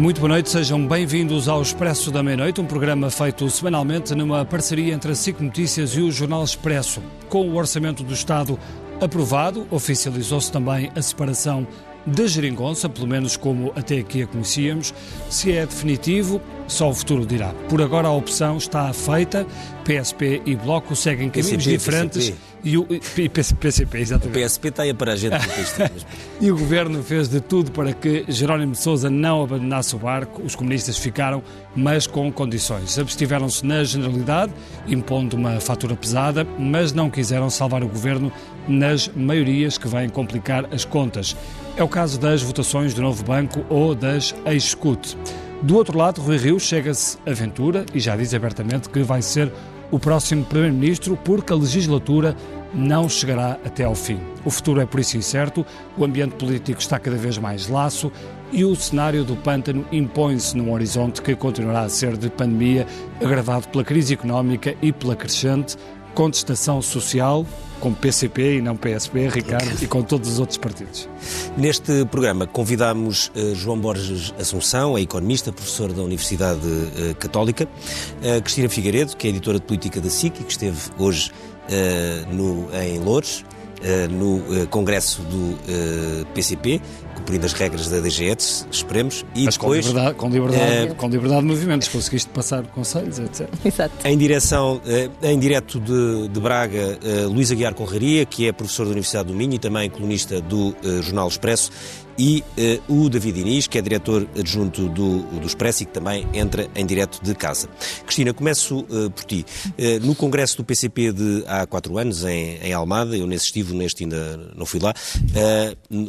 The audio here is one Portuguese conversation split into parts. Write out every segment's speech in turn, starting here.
Muito boa noite, sejam bem-vindos ao Expresso da Meia-Noite, um programa feito semanalmente numa parceria entre a SIC Notícias e o Jornal Expresso. Com o Orçamento do Estado aprovado, oficializou-se também a separação da geringonça, pelo menos como até aqui a conhecíamos. Se é definitivo, só o futuro dirá. Por agora a opção está feita, PSP e Bloco seguem caminhos PCP, diferentes. PCP. E o e PCP, O exatamente. PSP está aí para a gente. E o governo fez de tudo para que Jerónimo de Sousa não abandonasse o barco. Os comunistas ficaram, mas com condições. Abstiveram-se na generalidade, impondo uma fatura pesada, mas não quiseram salvar o governo nas maiorias que vêm complicar as contas. É o caso das votações do novo banco ou das ex-SCUT. Do outro lado, Rui Rio chega-se a Ventura e já diz abertamente que vai ser o próximo Primeiro-Ministro porque a legislatura não chegará até ao fim. O futuro é por isso incerto, o ambiente político está cada vez mais laço e o cenário do pântano impõe-se num horizonte que continuará a ser de pandemia, agravado pela crise económica e pela crescente contestação social, com PCP e não PSP, Ricardo, e com todos os outros partidos. Neste programa convidamos eh, João Borges Assunção, é economista, professor da Universidade eh, Católica, a Cristina Figueiredo, que é editora de política da SIC e que esteve hoje eh, no, em Loures, eh, no eh, congresso do eh, PCP, cumprindo as regras da DGETS, esperemos, e Mas depois... com liberdade, com, liberdade, eh, com liberdade de movimentos, conseguiste passar conselhos, etc. Exato. Em direção, eh, em direto de, de Braga, eh, Luís Aguiar Conraria, que é professor da Universidade do Minho e também colunista do eh, Jornal Expresso, e eh, o David Inês, que é diretor adjunto do, do Expresso e que também entra em direto de casa. Cristina, começo eh, por ti. Eh, no congresso do PCP de há quatro anos, em, em Almada, eu nesse estive, neste ainda não fui lá,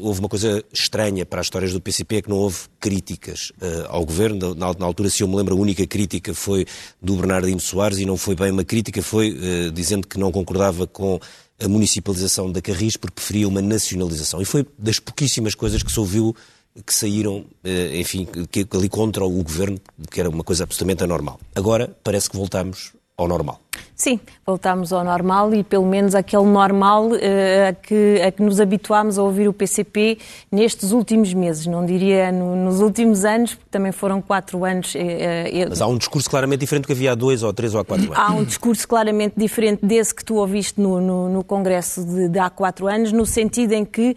houve uma coisa estranha para as histórias do PCP, é que não houve críticas ao governo. Na, na altura, se eu me lembro, a única crítica foi do Bernardino Soares e não foi bem uma crítica, foi dizendo que não concordava com a municipalização da Carris porque preferia uma nacionalização. E foi das pouquíssimas coisas que se ouviu que saíram, eh, enfim, que, ali contra o governo, que era uma coisa absolutamente anormal. Agora parece que voltamos ao normal. Sim, voltámos ao normal e pelo menos aquele normal eh, a, que, a que nos habituámos a ouvir o PCP nestes últimos meses, não diria no- nos últimos anos, porque também foram quatro anos. eh, Mas há um discurso claramente diferente do que havia há dois ou três ou há quatro anos. Há um discurso claramente diferente desse que tu ouviste no, no- no Congresso de, de há quatro anos, no sentido em que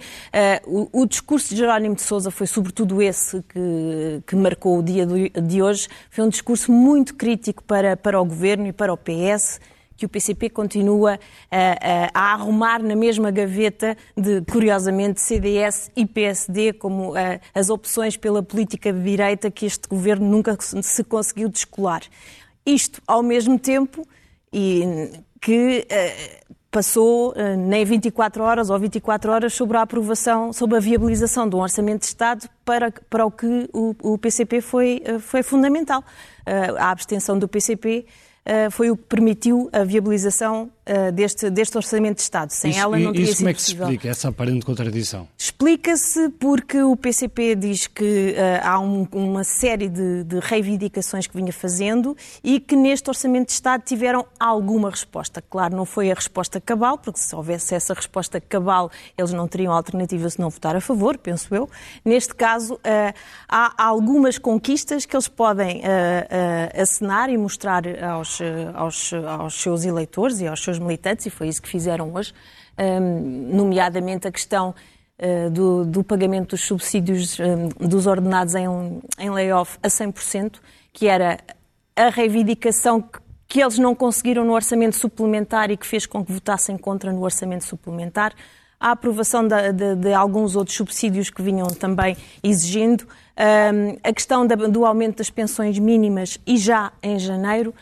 o, o discurso de Jerónimo de Sousa foi sobretudo esse que, que marcou o dia do- de hoje. Foi um discurso muito crítico para, para o Governo e para o PS que o PCP continua a, a- a arrumar na mesma gaveta de, curiosamente, CDS e PSD como eh, as opções pela política de direita que este governo nunca se conseguiu descolar. Isto, ao mesmo tempo, e que eh, passou eh, nem 24 horas ou 24 horas sobre a aprovação, sobre a viabilização de um orçamento de Estado para, para o que o, o PCP foi, eh, foi fundamental. A abstenção do PCP foi o que permitiu a viabilização eh, deste, deste orçamento de Estado. Sem Isso- ela não teria isso sido como é que se possível. explica, essa aparente contradição? Explica-se porque o PCP diz que eh, há um- uma série de, de reivindicações que vinha fazendo e que neste Orçamento de Estado tiveram alguma resposta. Claro, não foi a resposta cabal, porque se houvesse essa resposta cabal, eles não teriam alternativa se não votar a favor, penso eu. Neste caso, eh, há algumas conquistas que eles podem eh, eh, acenar e mostrar aos, eh, aos, aos seus eleitores e aos seus militantes, e foi isso que fizeram hoje, eh, nomeadamente a questão eh, do, do pagamento dos subsídios eh, dos ordenados em, em layoff a 100%, que era a reivindicação que, que eles não conseguiram no orçamento suplementar e que fez com que votassem contra no orçamento suplementar, a aprovação da- de, de alguns outros subsídios que vinham também exigindo, eh, a questão da- do aumento das pensões mínimas e já em janeiro,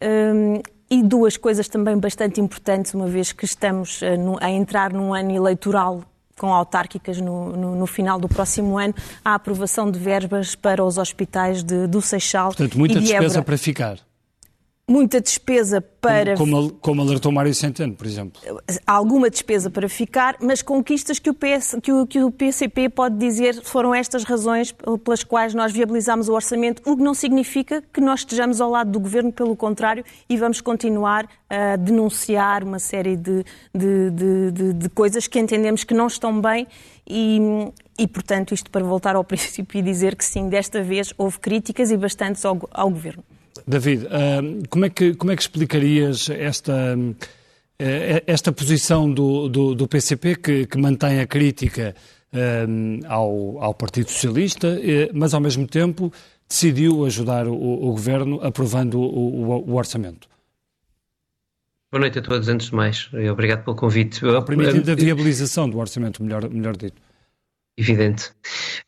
eh, e duas coisas também bastante importantes, uma vez que estamos eh, no- a entrar num ano eleitoral com autárquicas no, no- no final do próximo ano, a aprovação de verbas para os hospitais de, do Seixal Portanto, muita e de despesa Évora. para ficar. Muita despesa para. Como, como alertou Mário Centeno, por exemplo. Alguma despesa para ficar, mas conquistas que o, PS, que, o, que o PCP pode dizer foram estas razões pelas quais nós viabilizamos o orçamento, o que não significa que nós estejamos ao lado do governo, pelo contrário, e vamos continuar a denunciar uma série de, de, de, de, de coisas que entendemos que não estão bem e, e, portanto, isto para voltar ao princípio e dizer que sim, desta vez houve críticas e bastantes ao, ao governo. David, como é que, como é que explicarias esta, eh, esta posição do, do, do PCP que, que, mantém a crítica ao, ao Partido Socialista, eh, mas ao mesmo tempo decidiu ajudar o, o governo aprovando o, o, orçamento? Boa noite a todos, antes de mais. Obrigado pelo convite. Permitindo a viabilização do orçamento, melhor, melhor dito. Evidente.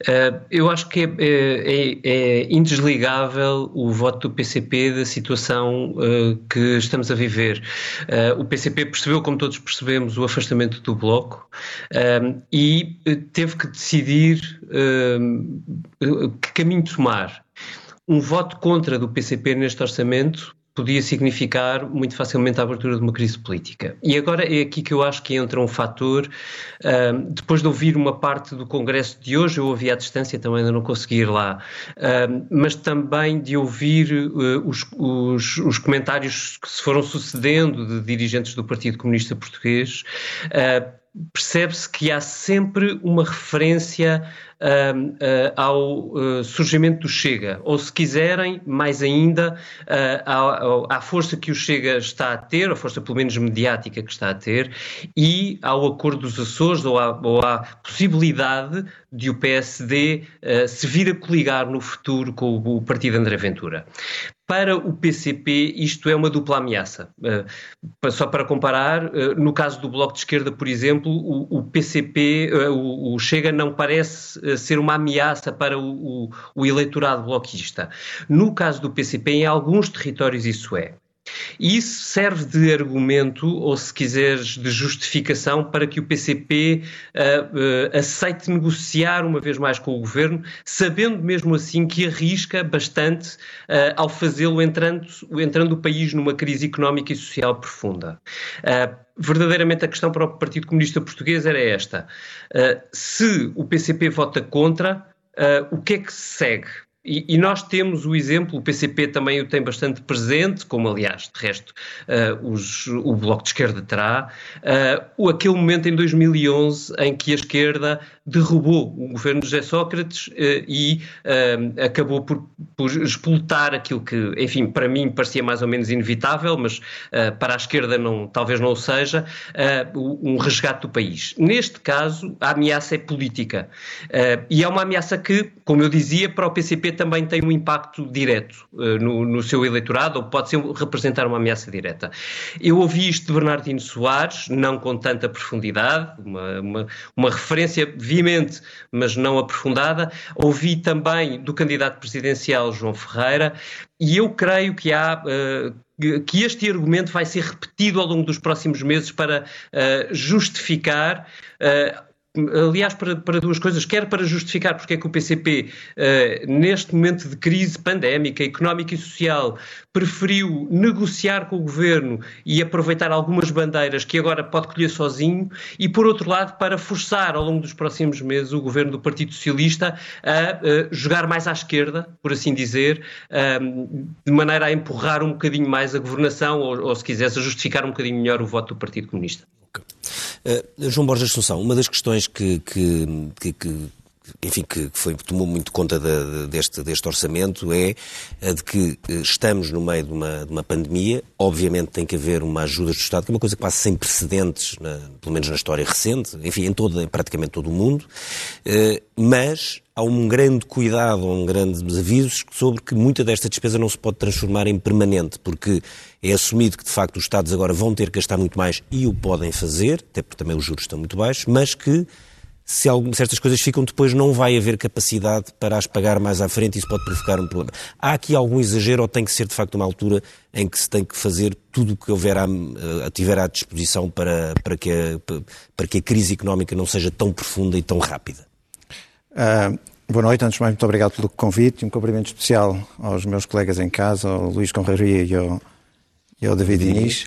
Uh, eu acho que é, é, é, indesligável o voto do PCP da situação uh, que estamos a viver. Uh, o PCP percebeu, como todos percebemos, o afastamento do Bloco e teve que decidir que caminho tomar. Um voto contra do PCP neste orçamento podia significar muito facilmente a abertura de uma crise política. E agora é aqui que eu acho que entra um fator. Uh, depois de ouvir uma parte do Congresso de hoje, eu ouvi à distância, também ainda não consegui ir lá, uh, mas também de ouvir uh, os, os, os, comentários que se foram sucedendo de dirigentes do Partido Comunista Português percebe-se que há sempre uma referência uh, uh, ao uh, surgimento do Chega, ou se quiserem, mais ainda, à, à, força que o Chega está a ter, a força pelo menos mediática que está a ter, e ao acordo dos Açores, ou à, ou à possibilidade de o PSD se vir a coligar no futuro com o, o partido André Ventura. Para o PCP, isto é uma dupla ameaça. Uh, só para comparar, uh, no caso do Bloco de Esquerda, por exemplo, o, o PCP, uh, o, o, Chega, não parece ser uma ameaça para o, o eleitorado bloquista. No caso do PCP, em alguns territórios isso é. E isso serve de argumento, ou se quiseres, de justificação para que o PCP uh, uh, aceite negociar uma vez mais com o governo, sabendo mesmo assim que arrisca bastante uh, ao fazê-lo entrando, entrando o país numa crise económica e social profunda. Verdadeiramente a questão para o Partido Comunista Português era esta. Uh, se o PCP vota contra, uh, o que é que se segue? E, e, nós temos o exemplo, o PCP também o tem bastante presente, como aliás, de resto, uh, os, o Bloco de Esquerda terá, uh, aquele momento em 2011 em que a esquerda derrubou o governo de José Sócrates uh, e acabou por, por explotar aquilo que, enfim, para mim parecia mais ou menos inevitável, mas para a esquerda não, talvez não o seja, um resgate do país. Neste caso, a ameaça é política. e é uma ameaça que, como eu dizia, para o PCP também tem um impacto direto uh, no, no, seu eleitorado, ou pode ser, representar uma ameaça direta. Eu ouvi isto de Bernardino Soares, não com tanta profundidade, uma, uma, uma referência veemente, mas não aprofundada. Ouvi também do candidato presidencial João Ferreira, e eu creio que há. Uh, que este argumento vai ser repetido ao longo dos próximos meses para uh, justificar aliás, para, para, duas coisas, quer para justificar porque é que o PCP, uh, eh, neste momento de crise pandémica, económica e social, preferiu negociar com o governo e aproveitar algumas bandeiras que agora pode colher sozinho, e por outro lado, para forçar ao longo dos próximos meses o governo do Partido Socialista a uh, jogar mais à esquerda, por assim dizer, uh, de maneira a empurrar um bocadinho mais a governação, ou, ou se quisesse, a justificar um bocadinho melhor o voto do Partido Comunista. Uh, João Borges Assunção, uma das questões que, que, que, que enfim, que foi, tomou muito conta de, deste, deste orçamento é a de que eh, estamos no meio de uma, de uma pandemia. Obviamente tem que haver uma ajuda do Estado, que é uma coisa quase sem precedentes, na, pelo menos na história recente, enfim, em, todo, em praticamente todo o mundo. Uh, mas há um grande cuidado, um grande avisos sobre que muita desta despesa não se pode transformar em permanente, porque é assumido que de facto os Estados agora vão ter que gastar muito mais e o podem fazer, até porque também os juros estão muito baixos, mas que se algumas, certas coisas ficam depois, não vai haver capacidade para as pagar mais à frente e isso pode provocar um problema. Há aqui algum exagero ou tem que ser de facto uma altura em que se tem que fazer tudo o que houver à, eh, tiver à disposição para, para, que a, para que a crise económica não seja tão profunda e tão rápida? Uh, boa noite, antes de mais, muito obrigado pelo convite e um cumprimento especial aos meus colegas em casa, ao Luís Conraria e ao, e ao David Inês,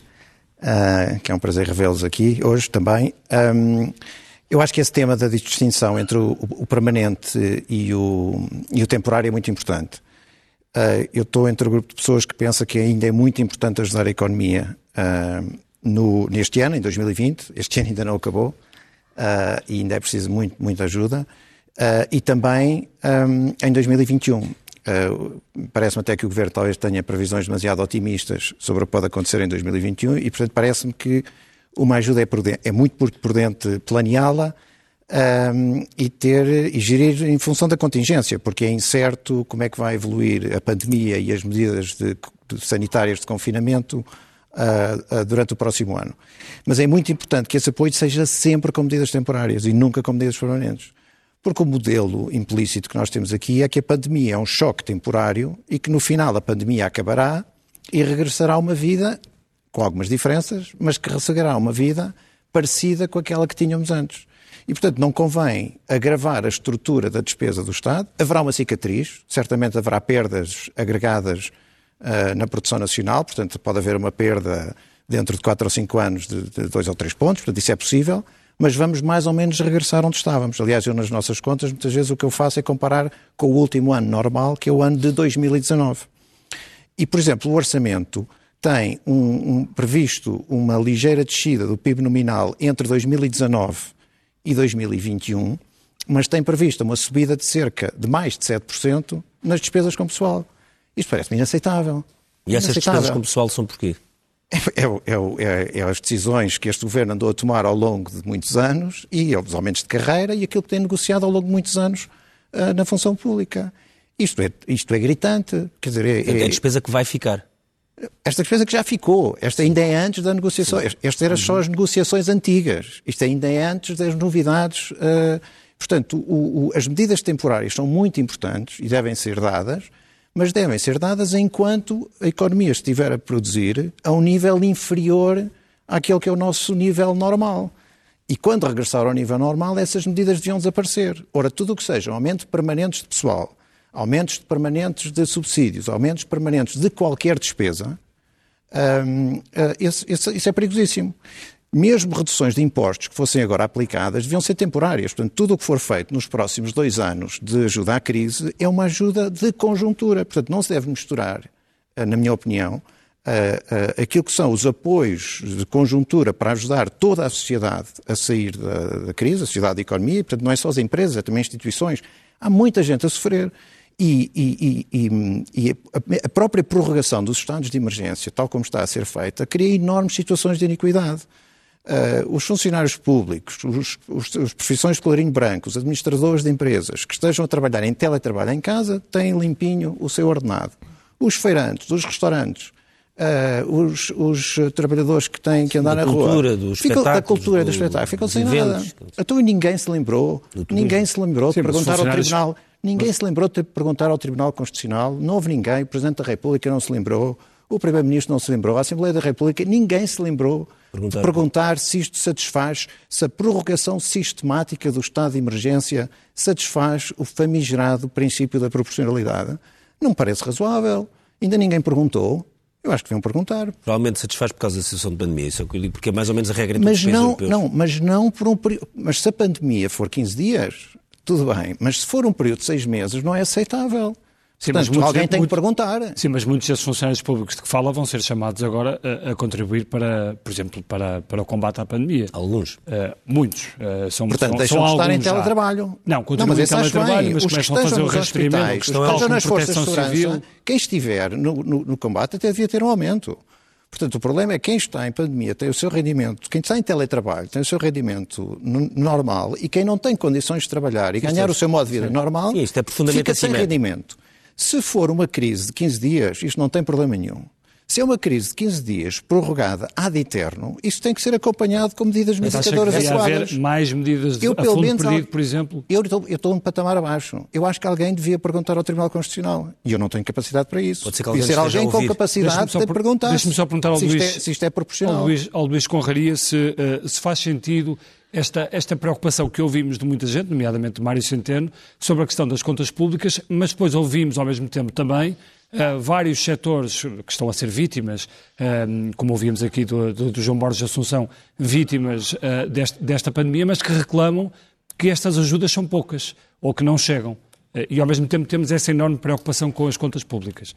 uh, que é um prazer revê-los aqui hoje também. Um, eu acho que esse tema da distinção entre o, o permanente e o, e o, temporário é muito importante. Uh, eu estou entre o grupo de pessoas que pensa que ainda é muito importante ajudar a economia uh, no, neste ano, em 2020. Este ano ainda não acabou uh, e ainda é preciso muito, muita ajuda. e também um, em 2021. Uh, parece-me até que o Governo talvez tenha previsões demasiado otimistas sobre o que pode acontecer em 2021 e, portanto, parece-me que uma ajuda é, prudente, é muito prudente planeá-la um, e ter e gerir em função da contingência, porque é incerto como é que vai evoluir a pandemia e as medidas de, de sanitárias de confinamento uh, uh, durante o próximo ano. Mas é muito importante que esse apoio seja sempre com medidas temporárias e nunca com medidas permanentes. Porque o modelo implícito que nós temos aqui é que a pandemia é um choque temporário e que no final a pandemia acabará e regressará a uma vida, com algumas diferenças, mas que a uma vida parecida com aquela que tínhamos antes. E, portanto, não convém agravar a estrutura da despesa do Estado. Haverá uma cicatriz, certamente haverá perdas agregadas uh, na produção nacional, portanto, pode haver uma perda dentro de 4 ou 5 anos de 2 ou 3 pontos, portanto, isso é possível mas vamos mais ou menos regressar onde estávamos. Aliás, eu nas nossas contas, muitas vezes o que eu faço é comparar com o último ano normal, que é o ano de 2019. E, por exemplo, o orçamento tem um, um, previsto uma ligeira descida do PIB nominal entre 2019 e 2021, mas tem previsto uma subida de cerca de mais de 7% nas despesas com pessoal. Isto parece-me inaceitável. E essas despesas com pessoal são porquê? É, é, é, é, as decisões que este governo andou a tomar ao longo de muitos anos e os aumentos de carreira e aquilo que tem negociado ao longo de muitos anos uh, na função pública. Isto é, isto é gritante. Quer dizer, é, é, a despesa que vai ficar. Esta despesa que já ficou. Esta ainda é antes da negociação. Estas eram só as negociações antigas. Isto ainda é antes das novidades. Uh, portanto, o, o, as medidas temporárias são muito importantes e devem ser dadas mas devem ser dadas enquanto a economia estiver a produzir a um nível inferior àquele que é o nosso nível normal. E quando regressar ao nível normal, essas medidas deviam desaparecer. Ora, tudo o que seja aumento permanentes de pessoal, aumentos permanentes de subsídios, aumentos permanentes de qualquer despesa, um, isso, uh, isso é perigosíssimo mesmo reduções de impostos que fossem agora aplicadas deviam ser temporárias. Portanto, tudo o que for feito nos próximos dois anos de ajuda à crise é uma ajuda de conjuntura. Portanto, não se deve misturar, eh, na minha opinião, eh, eh, aquilo que são os apoios de conjuntura para ajudar toda a sociedade a sair da, crise, a sociedade e a economia, portanto, não é só as empresas, é também instituições. Há muita gente a sofrer. E, e, e, e, a própria prorrogação dos estados de emergência, tal como está a ser feita, cria enormes situações de iniquidade. Uh, os funcionários públicos, os, os, os profissões de colarinho branco, os administradores de empresas que estejam a trabalhar em teletrabalho em casa têm limpinho o seu ordenado. Os feirantes, os restaurantes, uh, os, os, trabalhadores que têm que andar da na cultura, rua. Dos ficam, da cultura do, do espetáculo, ficam sem eventos. nada. Então ninguém se lembrou, ninguém se lembrou Sim, de perguntar ao Tribunal. Ninguém mas... se lembrou de perguntar ao Tribunal Constitucional, não houve ninguém, o Presidente da República não se lembrou, o Primeiro-Ministro não se lembrou, a Assembleia da República, ninguém se lembrou perguntar, de perguntar se isto satisfaz, se a prorrogação sistemática do estado de emergência satisfaz o famigerado princípio da proporcionalidade. Não me parece razoável. Ainda ninguém perguntou. Eu acho que deviam perguntar. Provavelmente satisfaz por causa da situação de pandemia, isso é o que eu digo, porque é mais ou menos a regra mas não, não, mas não por um período. Mas se a pandemia for 15 dias, tudo bem. Mas se for um período de 6 meses, não é aceitável. Sim, Portanto, mas alguém tem que perguntar. Sim, mas muitos desses funcionários públicos de que fala vão ser chamados agora a, a contribuir para, por exemplo, para, para o combate à pandemia. Alguns? Uh, muitos. Uh, são, Portanto, são, deixam são de estar em teletrabalho. Já. Não, continuam em teletrabalho, mas começam a fazer o rastreamento. Estejam nas forças de segurança, civil. quem estiver no, no, no combate até devia ter um aumento. Portanto, o problema é que quem está em pandemia tem o seu rendimento, quem está em teletrabalho tem o seu rendimento normal e quem não tem condições de trabalhar e ganhar o seu modo de vida normal, isto é profundamente fica sem rendimento. Se for uma crise de 15 dias, isto não tem problema nenhum. Se é uma crise de 15 dias prorrogada ad eterno, isso tem que ser acompanhado com medidas mitigadoras adequadas. haver mais medidas de, eu, pelo menos, perdido, por exemplo? Eu estou, eu estou um patamar abaixo. Eu acho que alguém devia perguntar ao Tribunal Constitucional. E eu não tenho capacidade para isso. Pode ser, que alguém, ser alguém com capacidade de perguntar Deixa-me só perguntar ao se, Luís, isto é, se isto é proporcional. Ao Luís, ao Luís Conraria se, uh, se faz sentido esta, esta preocupação que ouvimos de muita gente, nomeadamente de Mário Centeno, sobre a questão das contas públicas, mas depois ouvimos ao mesmo tempo também uh, vários setores que estão a ser vítimas, uh, como ouvíamos aqui do, do, do, João Borges Assunção, vítimas uh, deste, desta pandemia, mas que reclamam que estas ajudas são poucas ou que não chegam. e ao mesmo tempo temos essa enorme preocupação com as contas públicas.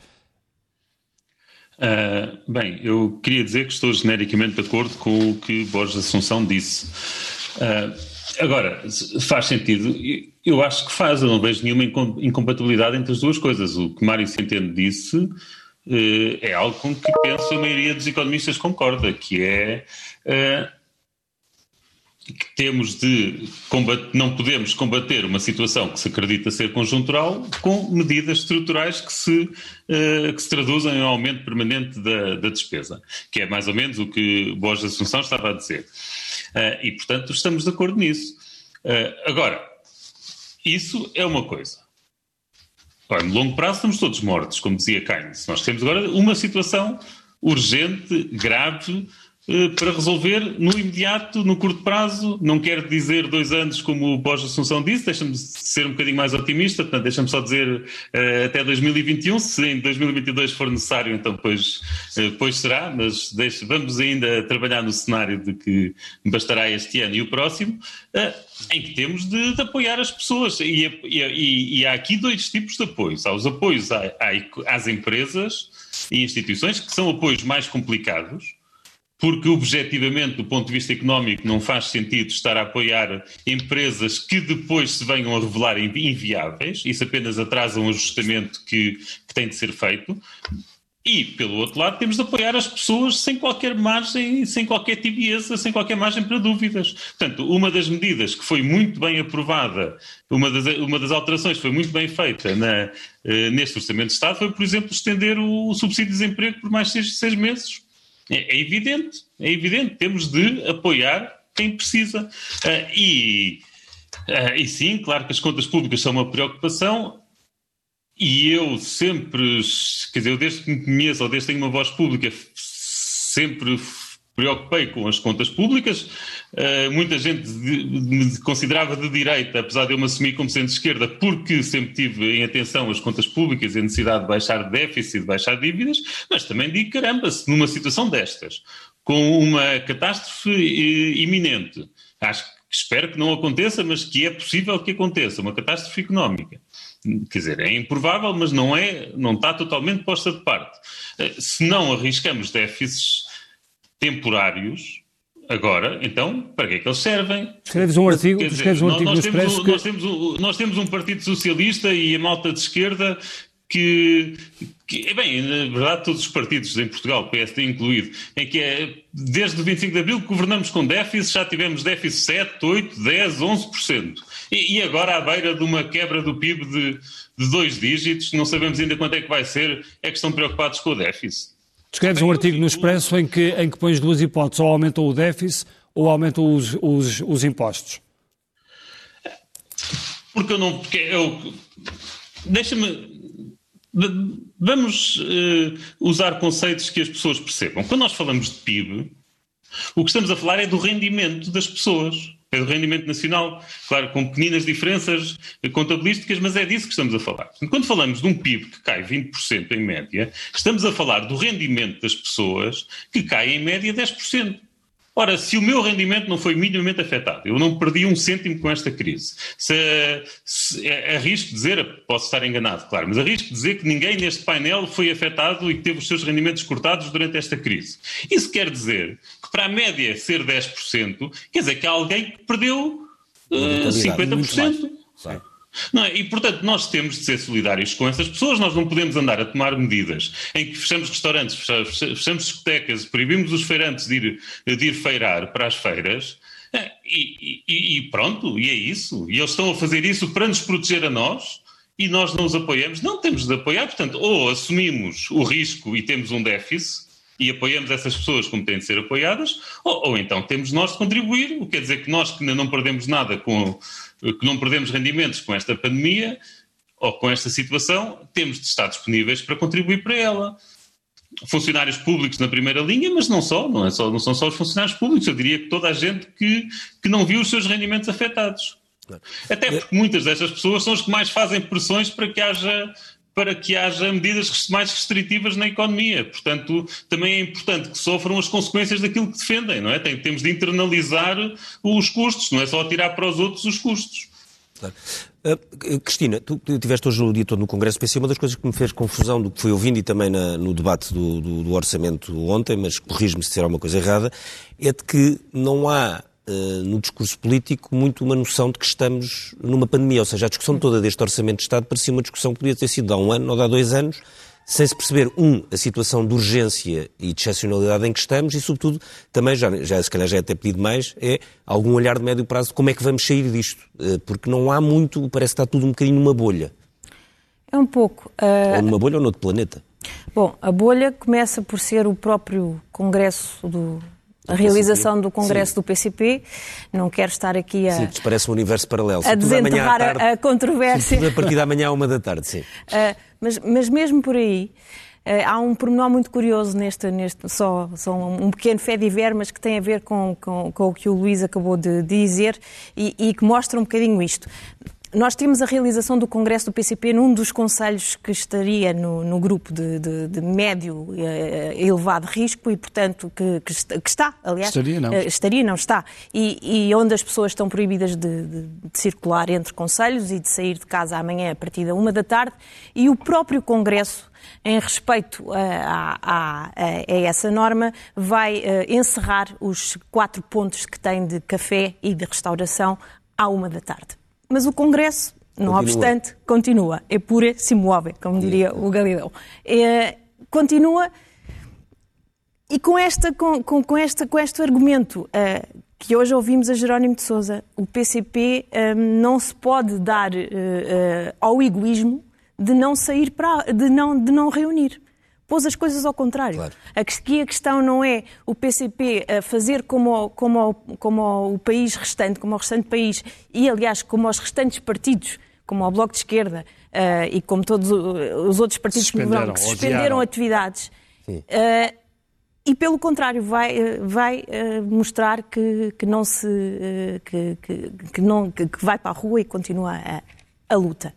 bem, eu queria dizer que estou genericamente de acordo com o que Borges Assunção disse. Agora, faz sentido eu acho que faz, eu não vejo nenhuma incompatibilidade entre as duas coisas. O que Mário Centeno disse eh, é algo com que penso a maioria dos economistas concorda, que é eh, que temos de combater, não podemos combater uma situação que se acredita ser conjuntural com medidas estruturais que se, uh, que se traduzem em um aumento permanente da, da, despesa, que é mais ou menos o que Borges Assunção estava a dizer. Uh, e, portanto, estamos de acordo nisso. Uh, agora, isso é uma coisa. Ora, no longo prazo estamos todos mortos, como dizia Keynes. Nós temos agora uma situação urgente, grave, para resolver no imediato, no curto prazo. Não quero dizer dois anos, como o Pós Assunção disse, deixa-me ser um bocadinho mais otimista, portanto, deixa-me só dizer uh, até 2021. Se em 2022 for necessário, então depois, uh, depois será, mas deixe, vamos ainda trabalhar no cenário de que bastará este ano e o próximo, uh, em que temos de, de apoiar as pessoas. E, e, e, há aqui dois tipos de apoios. Há os apoios à, à, às empresas e instituições, que são apoios mais complicados porque objetivamente, do ponto de vista económico, não faz sentido estar a apoiar empresas que depois se venham a revelar inviáveis, isso apenas atrasa um ajustamento que, que tem de ser feito. E, pelo outro lado, temos de apoiar as pessoas sem qualquer margem, sem qualquer tibieza, sem qualquer margem para dúvidas. Portanto, uma das medidas que foi muito bem aprovada, uma das, uma das alterações que foi muito bem feita na, eh, neste Orçamento de Estado foi, por exemplo, estender o, o subsídio de desemprego por mais seis, seis meses é, é evidente, é evidente, temos de apoiar quem precisa. Uh, e, uh, e sim, claro que as contas públicas são uma preocupação, e eu sempre, quer dizer, eu desde que me conheço, ou desde que tenho uma voz pública, sempre preocupei com as contas públicas. Uh, muita gente me considerava de direita, apesar de eu me assumir como sendo esquerda, porque sempre tive em atenção as contas públicas e a necessidade de baixar déficit, de baixar dívidas, mas também digo, caramba, se numa situação destas, com uma catástrofe uh, iminente, acho que espero que não aconteça, mas que é possível que aconteça, uma catástrofe económica. Quer dizer, é improvável, mas não é, não está totalmente posta de parte. Uh, se não arriscamos déficits temporários, agora, então, para que é que eles servem? Escreves um artigo, dizer, escreves um artigo nós, temos, que... nós, temos um, nós temos um Partido Socialista e a malta de esquerda que, que, é bem, na verdade todos os partidos em Portugal, PSD incluído, em que é desde o 25 de Abril que governamos com déficit, já tivemos déficit 7, 8, 10, 11%. E, e agora à beira de uma quebra do PIB de, de dois dígitos, não sabemos ainda quanto é que vai ser, é que estão preocupados com o déficit. Escreves um artigo no Expresso em que, em que pões duas hipóteses, ou aumentam o déficit ou aumentam os, os, os impostos. Porque eu não. Porque eu. Deixa-me. Vamos uh, usar conceitos que as pessoas percebam. Quando nós falamos de PIB, o que estamos a falar é do rendimento das pessoas é do rendimento nacional, claro, com pequenas diferenças contabilísticas, mas é disso que estamos a falar. Quando falamos de um PIB que cai 20% em média, estamos a falar do rendimento das pessoas que cai em média 10%. Ora, se o meu rendimento não foi minimamente afetado, eu não perdi um cêntimo com esta crise, se, se, é, arrisco dizer, posso estar enganado, claro, mas arrisco dizer que ninguém neste painel foi afetado e que teve os seus rendimentos cortados durante esta crise. Isso quer dizer que para a média ser 10%, quer dizer que há alguém que perdeu uh, 50%. Não é? E, portanto, nós temos de ser solidários com essas pessoas, nós não podemos andar a tomar medidas em que fechamos restaurantes, fechamos, discotecas, proibimos os feirantes de ir, de ir feirar para as feiras, é, e, e, e, pronto, e é isso. E eles estão a fazer isso para nos proteger a nós e nós não os apoiamos. Não temos de apoiar, portanto, ou assumimos o risco e temos um déficit e apoiamos essas pessoas como têm de ser apoiadas, ou, ou então temos nós de contribuir, o que quer dizer que nós que ainda não perdemos nada com que não perdemos rendimentos com esta pandemia ou com esta situação, temos de estar disponíveis para contribuir para ela. Funcionários públicos na primeira linha, mas não só, não, é só, não são só os funcionários públicos, eu diria que toda a gente que, que não viu os seus rendimentos afetados. Até porque muitas destas pessoas são as que mais fazem pressões para que haja para que haja medidas mais restritivas na economia. Portanto, também é importante que sofram as consequências daquilo que defendem, não é? Temos de internalizar os custos, não é só tirar para os outros os custos. Claro. Uh, Cristina, tu estiveste hoje o dia todo no Congresso, pensei uma das coisas que me fez confusão do que fui ouvindo e também na, no debate do, do, do orçamento ontem, mas corrijo-me se disser alguma coisa errada, é de que não há no discurso político muito uma noção de que estamos numa pandemia, ou seja, a discussão toda deste orçamento de Estado parecia uma discussão que podia ter sido há um ano ou há dois anos, sem se perceber, um, a situação de urgência e de excepcionalidade em que estamos e, sobretudo, também, já, já se calhar já é até pedido mais, é algum olhar de médio prazo de como é que vamos sair disto. Eh, porque não há muito, parece que está tudo um bocadinho numa bolha. É um pouco. Uh... Ou numa bolha ou noutro planeta. Bom, a bolha começa por ser o próprio Congresso do, a realização do Congresso Sim. do PCP. Não quero estar aqui a. Sim, parece um universo paralelo. A desenterrar a, a, controvérsia. A partir da manhã uma da tarde, sim. Uh, mas, mas mesmo por aí. Uh, há um pormenor muito curioso neste, neste só, só um pequeno fé de ver, mas que tem a ver com, com, com o que o Luís acabou de dizer e, e que mostra um bocadinho isto. Nós temos a realização do Congresso do PCP num dos conselhos que estaria no, no grupo de, de, de médio e uh, elevado risco e, portanto, que, que, está, aliás. Estaria, não. Uh, estaria, não está. E, e, onde as pessoas estão proibidas de, de, circular entre conselhos e de sair de casa amanhã a partir da uma da tarde. E o próprio Congresso, em respeito a, a, a, a essa norma, vai uh, encerrar os quatro pontos que tem de café e de restauração à uma da tarde. Mas o Congresso, não continua. obstante, continua. É pura se move, como diria o Galileu. É, continua e com, esta, com, com, com, esta, com este argumento uh, que hoje ouvimos a Jerónimo de Sousa, o PCP um, eh, não se pode dar uh, uh, ao egoísmo de não sair para, de não, de não reunir pôs as coisas ao contrário. Claro. Aqui a questão não é o PCP fazer como, como, como o país restante, como o restante país, e aliás como os restantes partidos, como o Bloco de Esquerda uh, e como todos os outros partidos que, que suspenderam atividades. Uh, e pelo contrário, vai, vai uh, mostrar que, que não se que, que, que, não, que, vai para a rua e continua a, a luta.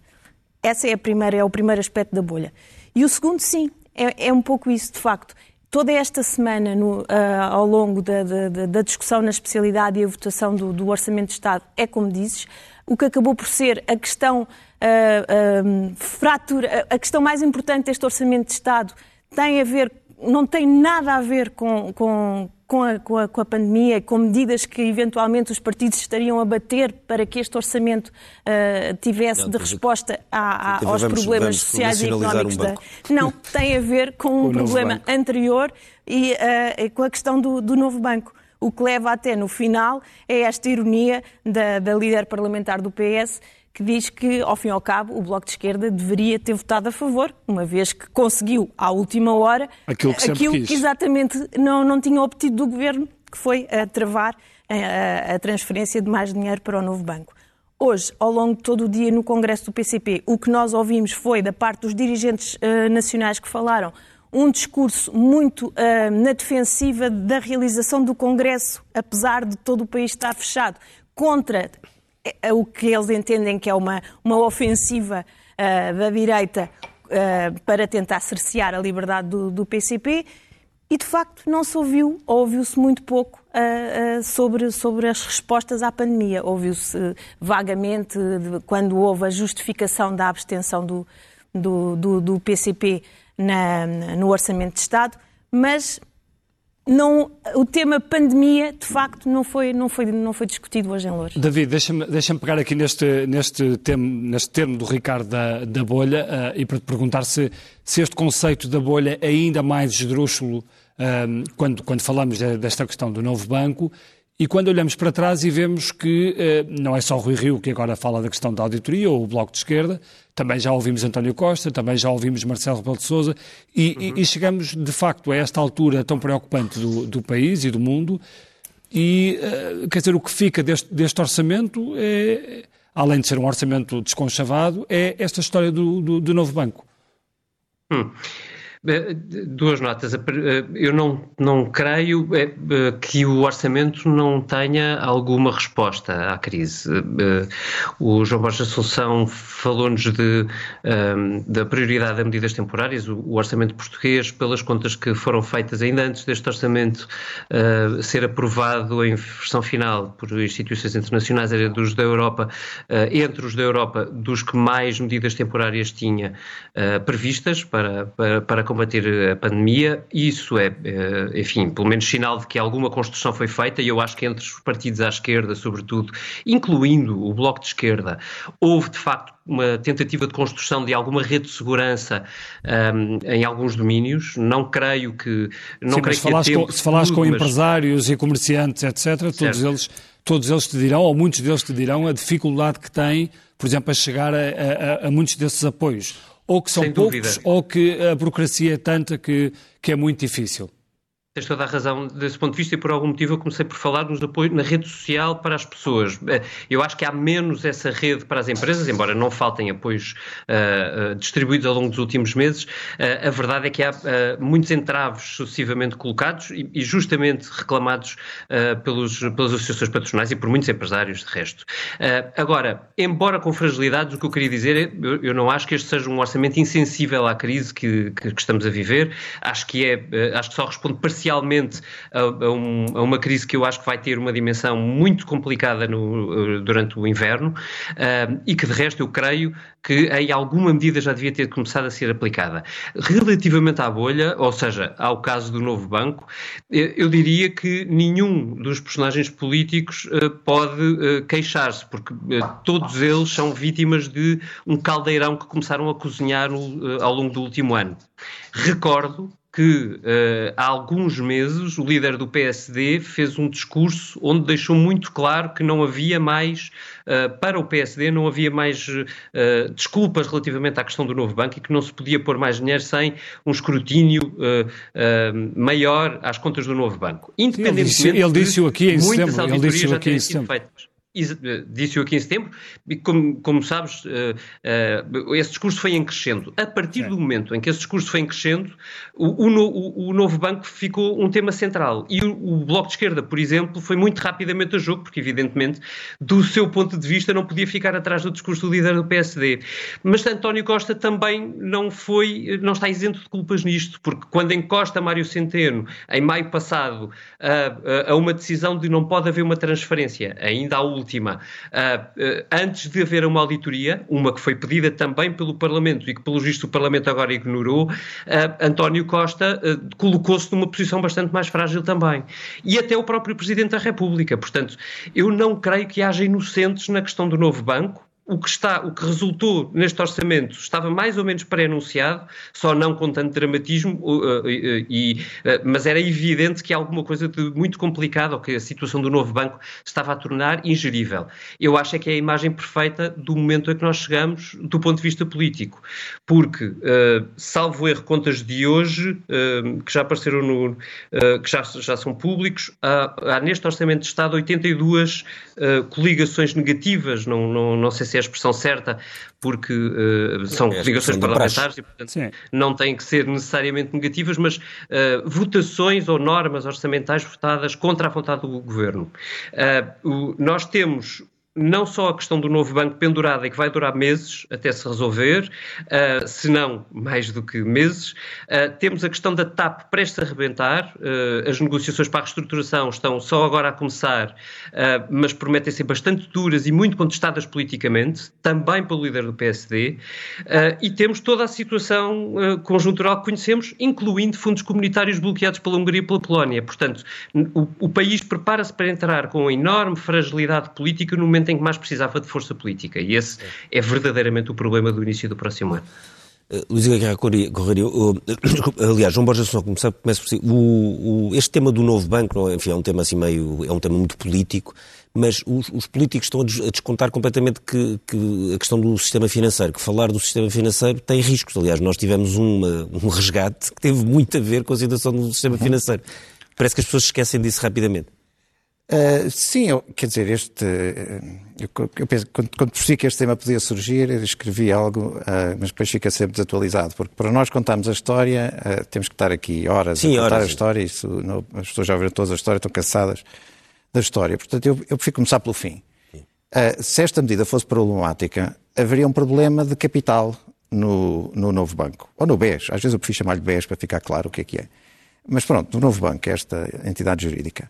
Essa é, a primeira, é o primeiro aspecto da bolha. E o segundo, sim, é, é um pouco isso, de facto. Toda esta semana, no, uh, ao longo da, da, da, discussão na especialidade e a votação do, do, Orçamento de Estado, é como dizes, o que acabou por ser a questão uh, fratura, a questão mais importante deste Orçamento de Estado tem a ver, não tem nada a ver com, com com a, com, a, com a, pandemia, com medidas que eventualmente os partidos estariam a bater para que este orçamento uh, tivesse não, de resposta a, a, aos vamos, problemas vamos sociais e económicos. Um da... Não, tem a ver com um problema anterior e uh, com a questão do, do novo banco. O que leva até no final é esta ironia da, da líder parlamentar do PS que diz que, ao fim e ao cabo, o Bloco de Esquerda deveria ter votado a favor, uma vez que conseguiu, à última hora, aquilo que, aquilo que exatamente não, não tinha obtido do governo, que foi a travar a, a transferência de mais dinheiro para o novo banco. Hoje, ao longo de todo o dia no Congresso do PCP, o que nós ouvimos foi, da parte dos dirigentes uh, nacionais que falaram, um discurso muito uh, na defensiva da realização do Congresso, apesar de todo o país estar fechado, contra o que eles entendem que é uma, uma ofensiva uh, da direita uh, para tentar cercear a liberdade do, do, PCP. E, de facto, não se ouviu, ou ouviu-se muito pouco uh, sobre, sobre as respostas à pandemia. Ouviu-se vagamente de, quando houve a justificação da abstenção do, do, do, do PCP na, no Orçamento de Estado, mas não, o tema pandemia, de facto, não foi, não foi, não foi discutido hoje em Louros. David, deixa-me deixa pegar aqui neste, neste, termo, neste termo do Ricardo da, da bolha uh, e para te perguntar se, se este conceito da bolha é ainda mais esdrúxulo uh, quando, quando falamos de, desta questão do novo banco e quando olhamos para trás e vemos que eh, não é só Rui Rio que agora fala da questão da auditoria ou o Bloco de Esquerda, também já ouvimos António Costa, também já ouvimos Marcelo Rebelo de Sousa e, uhum. e, e, chegamos de facto a esta altura tão preocupante do, do país e do mundo e eh, quer dizer, o que fica deste, deste, orçamento é, além de ser um orçamento desconchavado, é esta história do, do, do novo banco. Hum. Duas notas. Eu não, não creio que o orçamento não tenha alguma resposta à crise. O João Borges Assunção falou-nos de, da prioridade a medidas temporárias. O orçamento português, pelas contas que foram feitas ainda antes deste orçamento ser aprovado em versão final por instituições internacionais, era dos da Europa, entre os da Europa, dos que mais medidas temporárias tinha previstas para, para, para combater a pandemia. Isso é, eh, enfim, pelo menos sinal de que alguma construção foi feita e eu acho que entre os partidos à esquerda, sobretudo, incluindo o Bloco de Esquerda, houve de facto uma tentativa de construção de alguma rede de segurança um, em alguns domínios. Não creio que. Não Sim, creio se falares, com, se falares com mas... empresários e comerciantes, etc., todos eles, todos eles te dirão, ou muitos deles te dirão, a dificuldade que têm, por exemplo, a chegar a, a, a muitos desses apoios ou que são poucos, ou que a burocracia é tanta que, que é muito difícil. Tens toda a razão desse ponto de vista e por algum motivo eu comecei por falar nos apoios na rede social para as pessoas. Eh, eu acho que há menos essa rede para as empresas, embora não faltem apoios uh, uh, distribuídos ao longo dos últimos meses. Uh, a verdade é que há muitos entraves sucessivamente colocados e, e justamente reclamados pelos, pelas associações patronais e por muitos empresários de resto. agora, embora com fragilidades, o que eu queria dizer é eu, eu não acho que este seja um orçamento insensível à crise que, que, que estamos a viver. Acho que é, acho que só responde parcialmente parcialmente a, a, um, a, uma crise que eu acho que vai ter uma dimensão muito complicada no, eh, durante o inverno uh, e que, de resto, eu creio que em alguma medida já devia ter começado a ser aplicada. Relativamente à bolha, ou seja, ao caso do novo banco, eh, eu diria que nenhum dos personagens políticos uh, pode uh, queixar-se, porque todos eles são vítimas de um caldeirão que começaram a cozinhar ao longo do último ano. Recordo que uh, há alguns meses o líder do PSD fez um discurso onde deixou muito claro que não havia mais, uh, para o PSD, não havia mais uh, desculpas relativamente à questão do novo banco e que não se podia pôr mais dinheiro sem um escrutínio maior às contas do novo banco. Independentemente ele disse, ele disse aqui em setembro. Ele disse aqui em setembro disse-o aqui em setembro, e como, como sabes, uh, uh, esse discurso foi em crescendo. A partir do momento em que esse discurso foi em crescendo, o, o, o novo banco ficou um tema central. E o, o, Bloco de Esquerda, por exemplo, foi muito rapidamente a jogo, porque, evidentemente, do seu ponto de vista, não podia ficar atrás do discurso do líder do PSD. Mas António Costa também não foi, não está isento de culpas nisto, porque quando encosta Mário Centeno, em maio passado, a, a, a uma decisão de não pode haver uma transferência, ainda há última, uh, uh, antes de haver uma auditoria, uma que foi pedida também pelo Parlamento e que, pelo visto, o Parlamento agora ignorou, uh, António Costa colocou-se numa posição bastante mais frágil também. E até o próprio Presidente da República. Portanto, eu não creio que haja inocentes na questão do novo banco o que, está, o que resultou neste orçamento estava mais ou menos pré-anunciado, só não com tanto dramatismo, uh, uh, e, uh, mas era evidente que alguma coisa de muito complicada, ou que a situação do novo banco estava a tornar ingerível. Eu acho é que é a imagem perfeita do momento a que nós chegamos do ponto de vista político, porque, salvo erro, contas de hoje, que já apareceram no. que já, já são públicos, há, há neste orçamento de Estado 82 coligações negativas, não, não, não sei se é a expressão certa, porque uh, são é ligações parlamentares e, portanto, Sim. não têm que ser necessariamente negativas, mas uh, votações ou normas orçamentais votadas contra a vontade do governo. Uh, o, nós temos não só a questão do novo banco pendurada e que vai durar meses até se resolver, uh, se não mais do que meses. Uh, temos a questão da TAP prestes a arrebentar. Uh, as negociações para a reestruturação estão só agora a começar, mas prometem ser bastante duras e muito contestadas politicamente, também pelo líder do PSD. e temos toda a situação conjuntural que conhecemos, incluindo fundos comunitários bloqueados pela Hungria e pela Polónia. Portanto, o, o país prepara-se para entrar com enorme fragilidade política no momento momento em que mais precisava de força política. E esse é, verdadeiramente o problema do início do próximo ano. Uh, Luís Aguirre Correria, uh, aliás, João Borges só começar, começa por si. O, o, este tema do novo banco, não, é? enfim, é um tema assim meio, é um tema muito político, mas os, os políticos estão a descontar completamente que, que, a questão do sistema financeiro, que falar do sistema financeiro tem riscos. Aliás, nós tivemos uma, um resgate que teve muito a ver com a situação do sistema uhum. financeiro. Parece que as pessoas esquecem disso rapidamente. Uh, sim, eu, quer dizer, este. Eu, eu penso, quando, quando percebi que este tema podia surgir, eu escrevi algo, uh, mas depois fica sempre desatualizado, porque para nós contarmos a história, uh, temos que estar aqui horas sim, a contar horas, a história, isso, não, as pessoas já ouviram todas a história, estão cansadas da história. Portanto, eu, eu prefiro começar pelo fim. se esta medida fosse problemática, haveria um problema de capital no, no novo banco, ou no BES, às vezes eu prefiro chamar-lhe BES para ficar claro o que é que é. Mas pronto, no novo banco, esta entidade jurídica.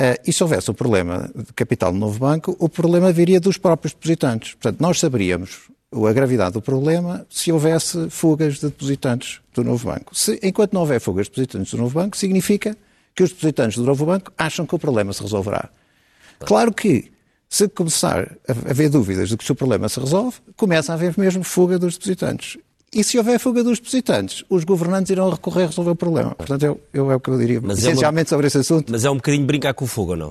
Uh, e se houvesse o problema de capital no novo banco, o problema viria dos próprios depositantes. Portanto, nós saberíamos a gravidade do problema se houvesse fugas de depositantes do novo banco. Se, enquanto não houver fugas de depositantes do novo banco, significa que os depositantes do novo banco acham que o problema se resolverá. Claro que, se começar a haver dúvidas de que o problema se resolve, começa a haver mesmo fuga dos depositantes. E se houver fuga dos depositantes, os governantes irão recorrer a resolver o problema. Portanto, eu, eu é o que eu diria mas essencialmente é uma... sobre esse assunto. Mas é um bocadinho brincar com o fogo, não?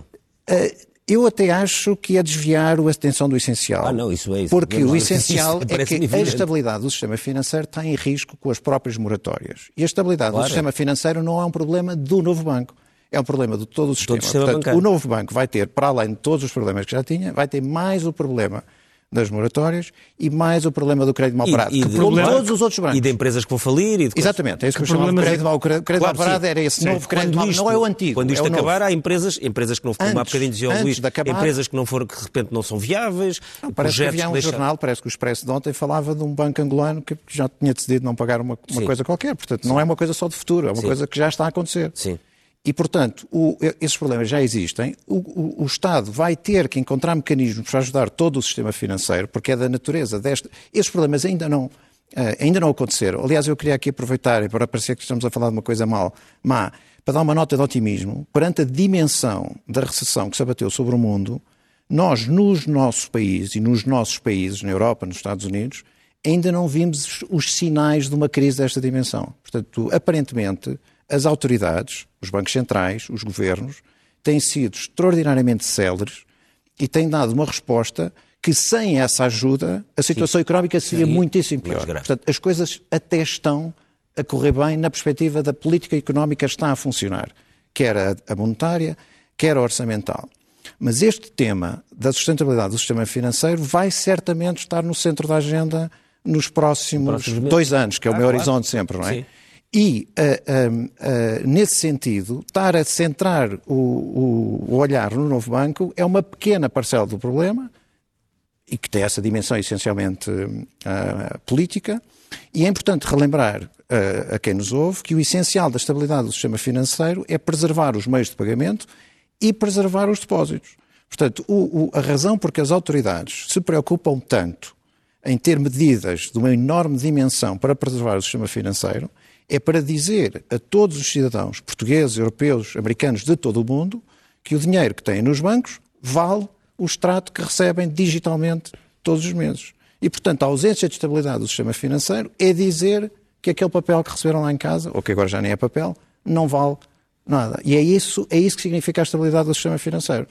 Uh, eu até acho que é desviar a atenção do essencial. Ah, não, isso é isso. Porque o essencial é que a estabilidade do sistema financeiro está em risco com as próprias moratórias. E a estabilidade claro. do sistema financeiro não é um problema do novo banco. É um problema de todo o sistema. Todo o, sistema Portanto, o novo banco vai ter, para além de todos os problemas que já tinha, vai ter mais o problema das moratórias e mais o problema do crédito mal parado, e, e que problema, todos os outros bancos. E de empresas que vão falir. E de Exatamente, é isso que, que eu chamo de crédito mal, crédito claro, mal parado, era esse sim. novo crédito mal, não é o antigo. Quando isto é acabar, há empresas, empresas que não, como há bocadinho dizia o Luís, acabar, empresas que não foram, que de repente não são viáveis. Não, parece que havia um deixar... jornal, parece que o Expresso de ontem falava de um banco angolano que já tinha decidido não pagar uma, uma coisa qualquer. Portanto, sim. não é uma coisa só de futuro, é uma sim. coisa que já está a acontecer. Sim. E, portanto, o, esses problemas já existem. O, o, o, Estado vai ter que encontrar mecanismos para ajudar todo o sistema financeiro, porque é da natureza desta. Esses problemas ainda não, uh, ainda não aconteceram. Aliás, eu queria aqui aproveitar, para parecer que estamos a falar de uma coisa mal, má, para dar uma nota de otimismo, perante a dimensão da recessão que se abateu sobre o mundo, nós, nos nossos países e nos nossos países, na Europa, nos Estados Unidos, ainda não vimos os sinais de uma crise desta dimensão. Portanto, aparentemente as autoridades, os bancos centrais, os governos, têm sido extraordinariamente céleres e têm dado uma resposta que sem essa ajuda a situação Sim. económica seria Sim. muitíssimo pior. Portanto, as coisas até estão a correr bem na perspectiva da política económica está a funcionar, quer a monetária, quer a orçamental. Mas este tema da sustentabilidade do sistema financeiro vai certamente estar no centro da agenda nos próximos, próximos dois anos, que é o ah, meu claro. horizonte sempre, não é? Sim. E, uh, uh, uh, nesse sentido, estar a centrar o, o, o, olhar no novo banco é uma pequena parcela do problema, e que tem essa dimensão essencialmente política, e é importante relembrar a quem nos ouve que o essencial da estabilidade do sistema financeiro é preservar os meios de pagamento e preservar os depósitos. Portanto, o, a razão por que as autoridades se preocupam tanto em ter medidas de uma enorme dimensão para preservar o sistema financeiro é para dizer a todos os cidadãos portugueses, europeus, americanos de todo o mundo que o dinheiro que têm nos bancos vale o extrato que recebem digitalmente todos os meses. E, portanto, a ausência de estabilidade do sistema financeiro é dizer que aquele papel que receberam lá em casa, ou que agora já nem é papel, não vale nada. E é isso, é isso que significa a estabilidade do sistema financeiro.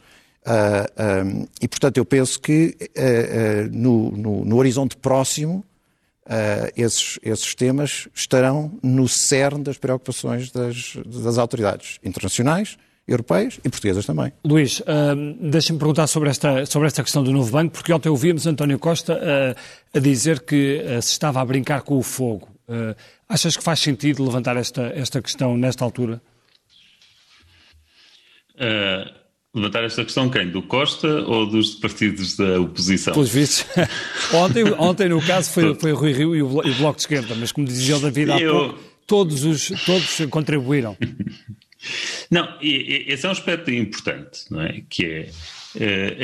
Uh, ah, um, ah, e, portanto, eu penso que uh, uh, no, no, no horizonte próximo Uh, esses, esses temas estarão no cerne das preocupações das, das autoridades internacionais, europeias e portuguesas também. Luís, uh, deixa-me perguntar sobre esta, sobre esta questão do novo banco, porque ontem ouvimos António Costa uh, a dizer que uh, se estava a brincar com o fogo. achas que faz sentido levantar esta, esta questão nesta altura? Levantar esta questão quem? Do Costa ou dos partidos da oposição? Pelos vistos. ontem, ontem, no caso, foi, foi o Rui Rio e o, Bloco de Esquerda, mas como dizia o David há Eu... pouco, todos, os, todos contribuíram. Não, esse é um aspecto importante, não é? Que é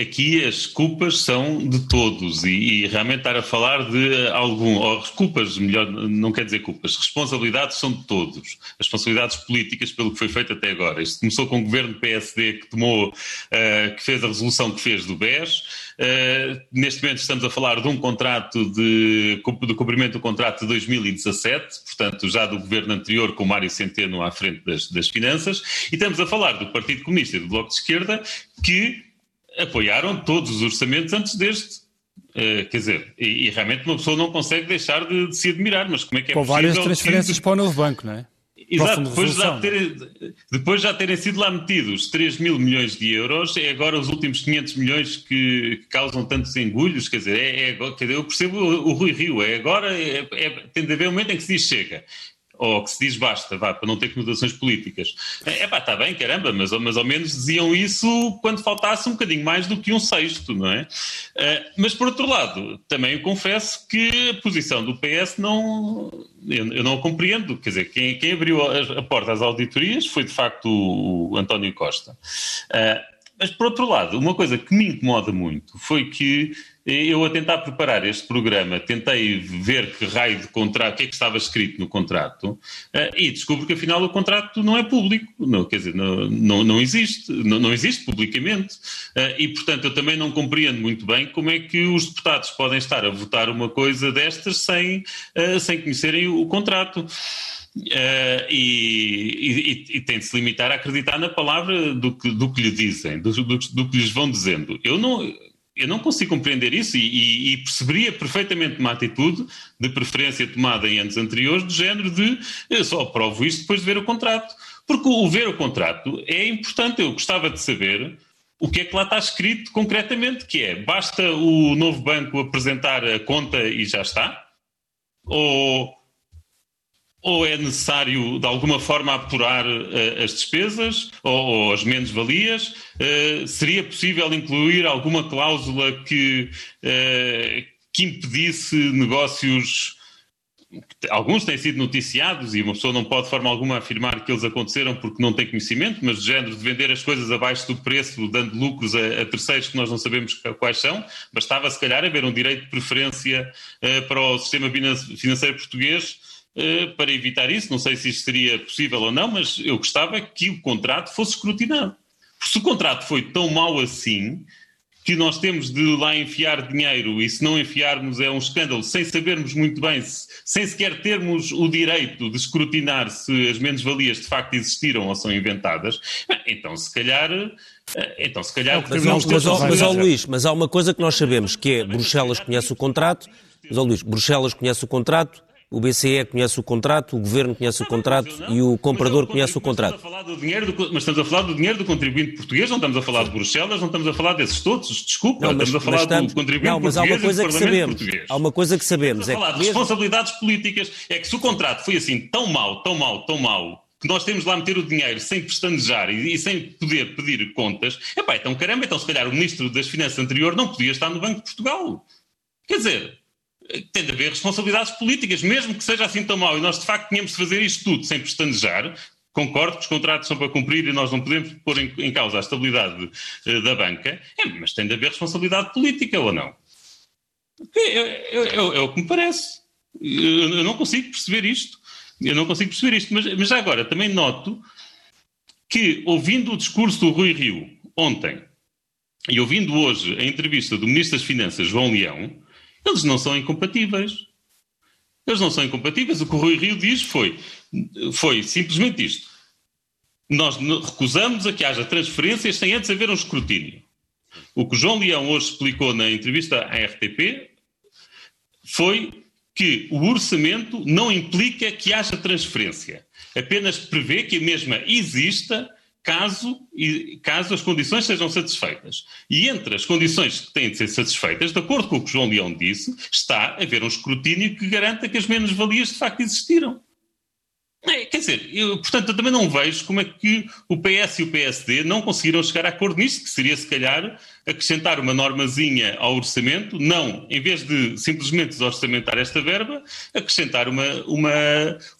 aqui as culpas são de todos e, e, realmente estar a falar de algum, ou culpas, melhor, não quer dizer culpas, responsabilidades são de todos. As responsabilidades políticas pelo que foi feito até agora. Isto começou com o governo PSD que tomou, uh, que fez a resolução que fez do BES. Uh, neste momento estamos a falar de um contrato de, do cumprimento do contrato de 2017, portanto já do governo anterior com Mário Centeno à frente das, das finanças, e estamos a falar do Partido Comunista e do Bloco de Esquerda que apoiaram todos os orçamentos antes deste. Uh, quer dizer, e, e, realmente uma pessoa não consegue deixar de, de, se admirar, mas como é que é Com possível... várias transferências que... para o novo banco, não é? Exato, depois, já ter, depois já terem sido lá metidos 3 mil milhões de euros, é agora os últimos 500 milhões que, que causam tantos engulhos, quer dizer, é, é, quer dizer eu percebo o, o Rui Rio, é agora, é, é, tem de haver um momento em que se diz chega ou que se diz basta, vá, para não ter conotações políticas. É pá, está bem, caramba, mas, mas ao menos diziam isso quando faltasse um bocadinho mais do que um sexto, não é? Uh, mas por outro lado, também confesso que a posição do PS não. Eu, não a compreendo. Quer dizer, quem, quem abriu a, porta às auditorias foi de facto o, António Costa. Uh, mas por outro lado, uma coisa que me incomoda muito foi que eu a tentar preparar este programa tentei ver que raio de contrato, o que é que estava escrito no contrato eh, e descubro que afinal o contrato não é público, não, quer dizer, não, não, não existe, não, não, existe publicamente eh, e portanto eu também não compreendo muito bem como é que os deputados podem estar a votar uma coisa destas sem, eh, sem conhecerem o contrato. Uh, e, e, e, tem de se limitar a acreditar na palavra do que, do que lhe dizem, do, do, do que lhes vão dizendo. Eu não, eu não consigo compreender isso e, e, perceberia perfeitamente uma atitude de preferência tomada em anos anteriores, do género de eu só aprovo isto depois de ver o contrato. Porque o ver o contrato é importante. Eu gostava de saber o que é que lá está escrito concretamente, que é basta o novo banco apresentar a conta e já está? Ou ou é necessário de alguma forma apurar uh, as despesas ou, ou as menos-valias? Uh, seria possível incluir alguma cláusula que, uh, que impedisse negócios? Alguns têm sido noticiados e uma pessoa não pode de forma alguma afirmar que eles aconteceram porque não tem conhecimento, mas de género de vender as coisas abaixo do preço, dando lucros a, a terceiros que nós não sabemos quais são, bastava se calhar haver um direito de preferência para o sistema financeiro português para evitar isso. Não sei se isto seria possível ou não, mas eu gostava que o contrato fosse escrutinado. Porque se o contrato foi tão mau assim, que nós temos de lá enfiar dinheiro e se não enfiarmos é um escândalo, sem sabermos muito bem, sem sequer termos o direito de escrutinar se as menos-valias de facto existiram ou são inventadas, então se calhar. Eh, então, se calhar. Mas, mas, mas, mas, ó, Luís, mas há uma coisa que nós sabemos que é Bruxelas conhece o contrato, mas, ó, Luís, Bruxelas conhece o contrato, o BCE conhece o contrato, o governo conhece o contrato e o comprador conhece o contrato. mas estamos a falar do dinheiro do contribuinte português, não estamos a falar de Bruxelas, não estamos a falar desses todos, desculpa, não, mas, estamos a falar estamos, do contribuinte não, mas português há uma coisa que sabemos, português. Há uma coisa que sabemos. Estamos a falar é de mesmo... responsabilidades políticas. É que se o contrato foi assim tão mau, tão mau, tão mau, que nós temos lá meter o dinheiro sem pestanejar e, e sem poder pedir contas, epá, então caramba, então se calhar o Ministro das Finanças anterior não podia estar no Banco de Portugal. Quer dizer, tem de haver responsabilidades políticas, mesmo que seja assim tão mau, e nós de facto tínhamos de fazer isto tudo sem pestanejar, concordo que os contratos são para cumprir e nós não podemos pôr em, em causa a estabilidade uh, da banca, é, mas tem de haver responsabilidade política ou não? É, é, é, é o que me parece. Eu, eu, não consigo perceber isto. Eu não consigo perceber isto, mas, mas agora também noto que, ouvindo o discurso do Rui Rio ontem e ouvindo hoje a entrevista do Ministro das Finanças, João Leão, eles não são incompatíveis. Eles não são incompatíveis. O que o Rui Rio diz foi, foi simplesmente isto. Nós recusamos a que haja transferências sem antes haver um escrutínio. O que o João Leão hoje explicou na entrevista à RTP foi que o orçamento não implica que haja transferência. Apenas prevê que a mesma exista caso, caso as condições sejam satisfeitas. E entre as condições que têm de ser satisfeitas, de acordo com o que João Leão disse, está a haver um escrutínio que garanta que as menos-valias de facto existiram. É, quer dizer, eu, portanto, eu também não vejo como é que o PS e o PSD não conseguiram chegar a acordo nisto, que seria, se calhar, acrescentar uma normazinha ao orçamento, não, em vez de simplesmente desorçamentar esta verba, acrescentar uma, uma,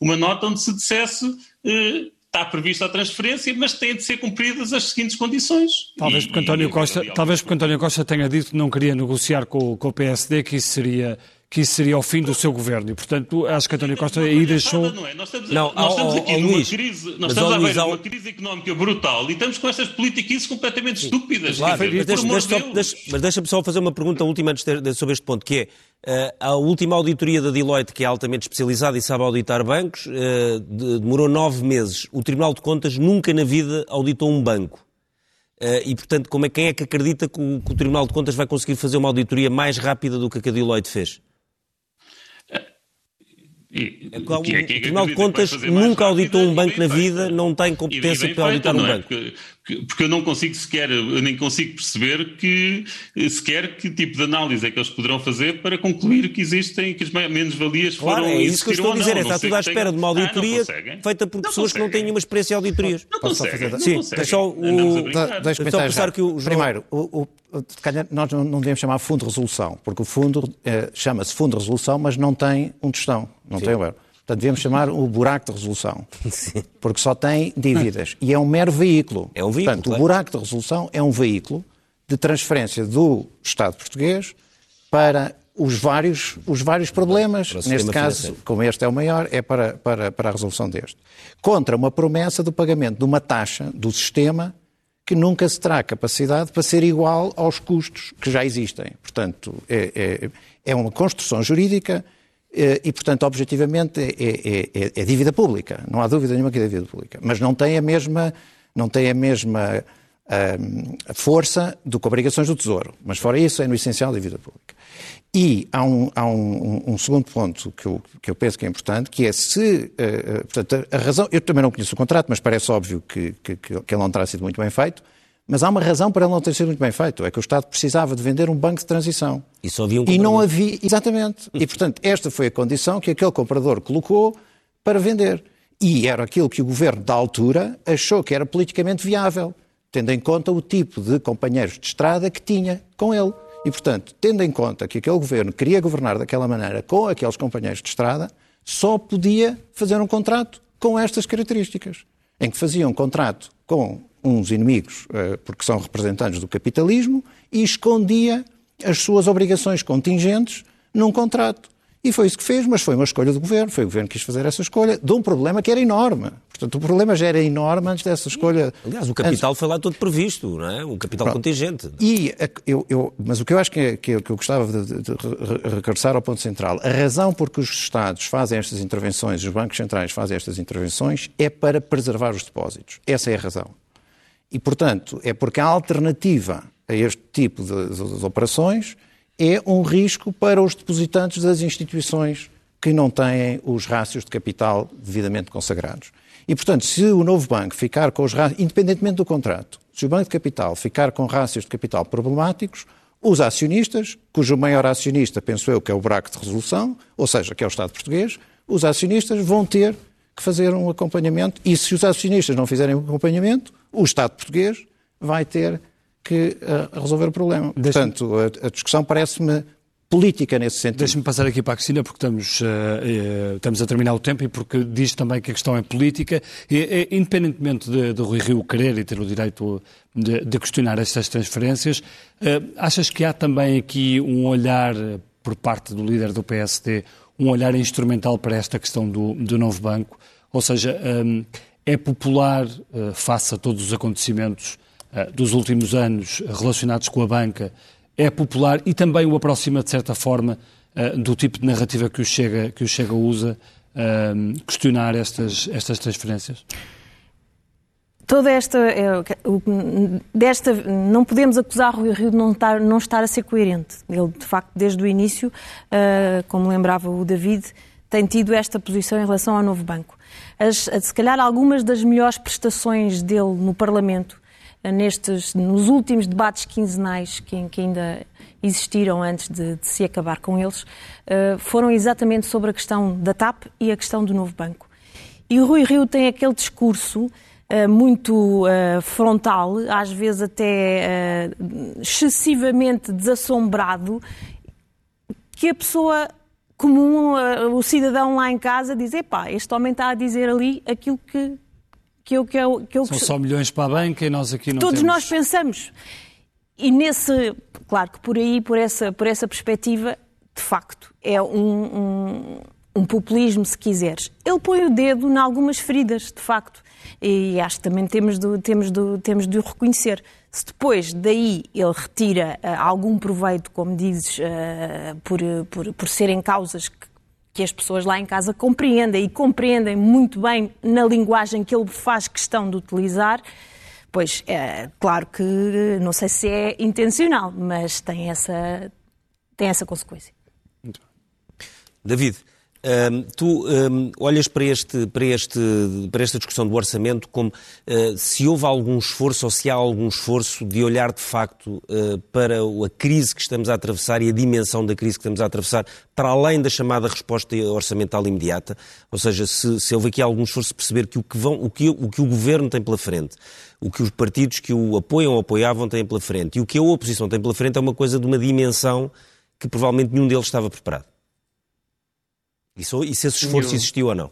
uma nota onde se dissesse eh, está prevista a transferência, mas têm de ser cumpridas as seguintes condições. Talvez porque, António, Costa, talvez porque António Costa tenha dito que não queria negociar com, com o PSD, que isso seria que isso seria o fim do seu governo e, portanto, acho que António Costa aí deixou... Não é? Nós estamos, não, nós estamos aqui numa Luís, crise, nós estamos a ver uma crise económica brutal e estamos com essas políticas completamente estúpidas. Claro, mas deixa-me deixa, deixa só fazer uma pergunta última antes de, sobre este ponto, que é a última auditoria da Deloitte, que é altamente especializada e sabe auditar bancos, de, demorou nove meses. O Tribunal de Contas nunca na vida auditou um banco. Uh, e, portanto, como é, quem é que acredita que o, que o Tribunal de Contas vai conseguir fazer uma auditoria mais rápida do que a que a Deloitte fez? E, é o, que é que o Tribunal de Contas nunca auditou um banco na vida, não tem competência para auditar um é? banco. Porque, porque eu não consigo sequer, eu nem consigo perceber que sequer que tipo de análise é que eles poderão fazer para concluir que existem, que as menos-valias claro, foram é isso que eu estou a dizer, é, está tudo à espera de uma auditoria ah, feita por pessoas que não têm nenhuma experiência em auditorias. Não, não conseguem, não Sim, só o... Deixa-me pensar que o... Primeiro, o, o, nós não devemos chamar fundo de resolução, porque o fundo eh, chama-se fundo de resolução, mas não tem um tostão, não Sim. tem o euro. Portanto, devemos chamar o buraco de resolução. Sim. Porque só tem dívidas. E é um mero veículo. É um veículo. Portanto, claro. o buraco de resolução é um veículo de transferência do Estado português para os vários, os vários problemas. Neste caso, financeiro. como este é o maior, é para, para, para a resolução deste. Contra uma promessa do pagamento de uma taxa do sistema que nunca se terá capacidade para ser igual aos custos que já existem. Portanto, é, é, é uma construção jurídica e, portanto, objetivamente é, é, é, é, dívida pública. Não há dúvida nenhuma que é dívida pública. Mas não tem a mesma, não tem a mesma um, força do que obrigações do Tesouro. Mas, fora isso, é no essencial dívida pública. E há um, há um, um segundo ponto que eu, que eu, penso que é importante, que é se, uh, portanto, a razão, eu também não conheço o contrato, mas parece óbvio que, que, que ele não terá sido muito bem feito, mas há uma razão para ele não ter sido muito bem feito, é que o Estado precisava de vender um banco de transição. E só havia um E não havia, exatamente. E, portanto, esta foi a condição que aquele comprador colocou para vender. E era aquilo que o governo da altura achou que era politicamente viável, tendo em conta o tipo de companheiros de estrada que tinha com ele. E, portanto, tendo em conta que aquele governo queria governar daquela maneira com aqueles companheiros de estrada, só podia fazer um contrato com estas características, em que fazia um contrato com uns inimigos, eh, porque são representantes do capitalismo, e escondia as suas obrigações contingentes num contrato. E foi isso que fez, mas foi uma escolha do governo, foi o governo que quis fazer essa escolha, de um problema que era enorme. Portanto, o problema já era enorme antes dessa escolha. Aliás, o capital antes... foi lá todo previsto, não é? O capital Pronto. contingente. E eu, eu, mas o que eu acho que, é, que, que eu gostava de, de, de, regressar ao ponto central, a razão por que os Estados fazem estas intervenções, os bancos centrais fazem estas intervenções, é para preservar os depósitos. Essa é a razão. E, portanto, é porque a alternativa a este tipo de, de, de operações é um risco para os depositantes das instituições que não têm os rácios de capital devidamente consagrados. E, portanto, se o novo banco ficar com os rácios, independentemente do contrato, se o Banco de Capital ficar com rácios de capital problemáticos, os acionistas, cujo maior acionista, penso eu, que é o buraco de resolução, ou seja, que é o Estado português, os acionistas vão ter que fazer um acompanhamento e se os acionistas não fizerem um acompanhamento, o Estado português vai ter que uh, resolver o problema. Portanto, a, a discussão parece-me política nesse sentido. Deixe-me passar aqui para a Cristina, porque estamos, uh, uh, estamos a terminar o tempo e porque diz também que a questão é política. E, independentemente de, de Rui Rio querer e ter o direito de, de questionar estas transferências, uh, achas que há também aqui um olhar por parte do líder do PSD, um olhar instrumental para esta questão do, do novo banco? Ou seja, um, é popular, face a todos os acontecimentos dos últimos anos relacionados com a banca, é popular e também o aproxima, de certa forma, uh, do tipo de narrativa que o Chega, que o Chega usa, uh, questionar estas, estas transferências? Toda esta, é, desta, não podemos acusar Rui Rio de não estar, não estar a ser coerente. Ele, de facto, desde o início, uh, como lembrava o David, tem tido esta posição em relação ao novo banco. As, se calhar algumas das melhores prestações dele no Parlamento nestes, nos últimos debates quinzenais que, que ainda existiram antes de, de, se acabar com eles, uh, foram exatamente sobre a questão da TAP e a questão do novo banco. E o Rui Rio tem aquele discurso muito uh, frontal, às vezes até excessivamente desassombrado, que a pessoa comum, o cidadão lá em casa, diz: epá, este homem está a dizer ali aquilo que, que eu, que eu, que eu São só milhões para a banca e nós aqui não Todos temos... nós pensamos. E nesse, claro que por aí, por essa, por essa perspectiva, de facto, é um, um, um populismo, se quiseres. Ele põe o dedo em algumas feridas, de facto. E acho que também temos de, temos de, temos de o reconhecer. Se depois daí ele retira uh, algum proveito, como dizes, uh, por, por, por serem causas que que as pessoas lá em casa compreendem e compreendem muito bem na linguagem que ele faz questão de utilizar. Pois, é claro que não sei se é intencional, mas tem essa, tem essa consequência. David, Um, tu um, olhas para, este, para, este, para esta discussão do orçamento como uh, se houve algum esforço ou se há algum esforço de olhar de facto uh, para a crise que estamos a atravessar e a dimensão da crise que estamos a atravessar, para além da chamada resposta orçamental imediata, ou seja, se, se houve aqui algum esforço de perceber que o que, vão, o, que, o que o governo tem pela frente, o que os partidos que o apoiam ou apoiavam têm pela frente e o que a oposição tem pela frente é uma coisa de uma dimensão que provavelmente nenhum deles estava preparado. E, se esse esforço nenhum. existiu ou não?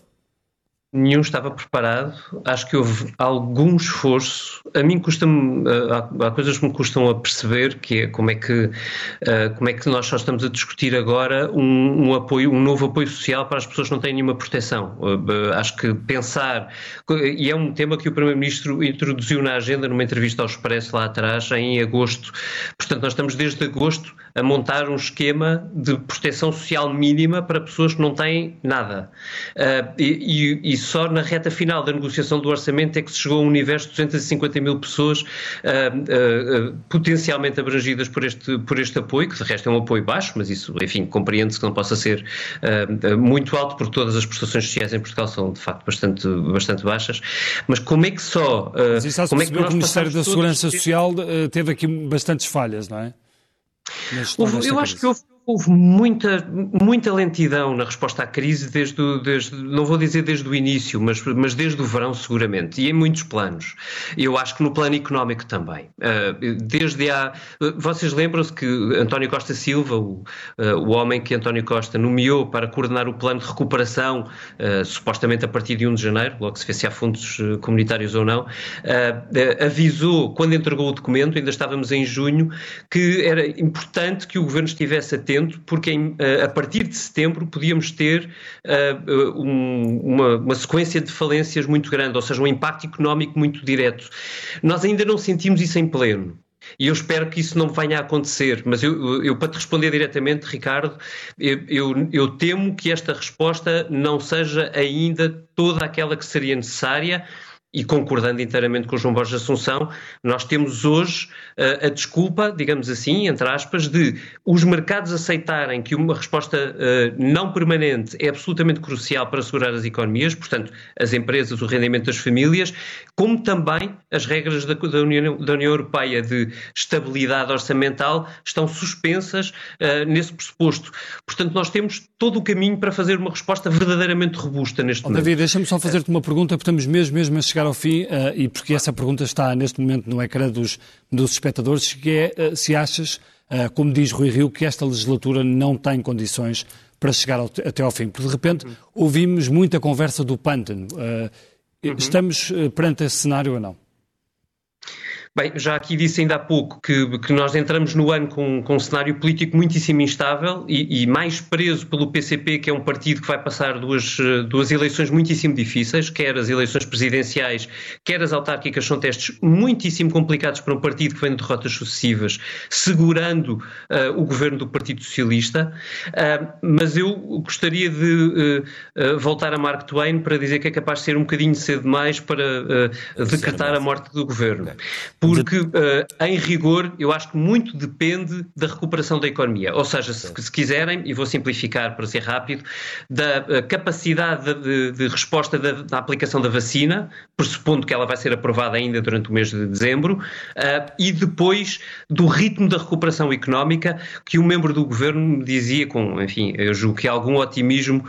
Nenhum estava preparado. Acho que houve algum esforço. A mim custa-me, eh, há, há, coisas que me custam a perceber, que é como é que, uh, como é que nós só estamos a discutir agora um, um, apoio, um novo apoio social para as pessoas que não têm nenhuma proteção. Uh, acho que pensar, e é um tema que o Primeiro-Ministro introduziu na agenda numa entrevista ao Expresso lá atrás, em agosto. Portanto, nós estamos desde agosto a montar um esquema de proteção social mínima para pessoas que não têm nada. Uh, e, e, só na reta final da negociação do orçamento é que se chegou a um universo de 250 mil pessoas uh, uh, potencialmente abrangidas por este, por este apoio, que de resto é um apoio baixo, mas isso, enfim, compreende-se que não possa ser muito alto, porque todas as prestações sociais em Portugal são de facto bastante, bastante baixas. Mas como é que só. mas isso como é que, que o Ministério da Segurança Social teve aqui bastantes falhas, não é? Eu acho que houve Houve muita, muita lentidão na resposta à crise, desde, desde, não vou dizer desde o início, mas, mas desde o verão, seguramente, e em muitos planos. Eu acho que no plano económico também. Ah, desde há. Vocês lembram-se que António Costa Silva, o, ah, o homem que António Costa nomeou para coordenar o plano de recuperação, ah, supostamente a partir de 1 de janeiro, logo se vê se há fundos comunitários ou não, avisou, quando entregou o documento, ainda estávamos em junho, que era importante que o governo estivesse atento porque em, eh, a partir de setembro podíamos ter uh, um, uma, uma, sequência de falências muito grande, ou seja, um impacto económico muito direto. Nós ainda não sentimos isso em pleno. E eu espero que isso não venha a acontecer. Mas eu, eu para te responder diretamente, Ricardo, eu, eu, eu, temo que esta resposta não seja ainda toda aquela que seria necessária e concordando inteiramente com o João Borges Assunção, nós temos hoje uh, a desculpa, digamos assim, entre aspas, de os mercados aceitarem que uma resposta uh, não permanente é absolutamente crucial para assegurar as economias, portanto, as empresas, o rendimento das famílias, como também as regras da, da, União, da União, Europeia de estabilidade orçamental estão suspensas uh, nesse pressuposto. Portanto, nós temos todo o caminho para fazer uma resposta verdadeiramente robusta neste oh, momento. David, deixa-me só fazer-te uma pergunta, porque estamos mesmo, mesmo a chegar chegar ao fim, uh, e porque essa pergunta está neste momento no ecrã dos, dos espectadores, que é uh, se achas, uh, como diz Rui Rio, que esta legislatura não tem condições para chegar ao, até ao fim. Porque de repente ouvimos muita conversa do pântano. Uhum. Estamos perante esse cenário ou não? Bem, já aqui disse ainda há pouco que, que nós entramos no ano com, com um cenário político muitíssimo instável e, e, mais preso pelo PCP, que é um partido que vai passar duas, duas eleições muitíssimo difíceis, quer as eleições presidenciais, quer as autárquicas, são testes muitíssimo complicados para um partido que vem de derrotas sucessivas, segurando uh, o governo do Partido Socialista. Uh, mas eu gostaria de uh, voltar a Mark Twain para dizer que é capaz de ser um bocadinho cedo demais para decretar a morte do governo. Porque, uh, em rigor, eu acho que muito depende da recuperação da economia. Ou seja, se, se quiserem, e vou simplificar para ser rápido, da uh, capacidade de, de resposta da, da, aplicação da vacina, pressupondo que ela vai ser aprovada ainda durante o mês de dezembro, uh, e depois do ritmo da recuperação económica, que um membro do governo me dizia, com, enfim, eu julgo que algum otimismo,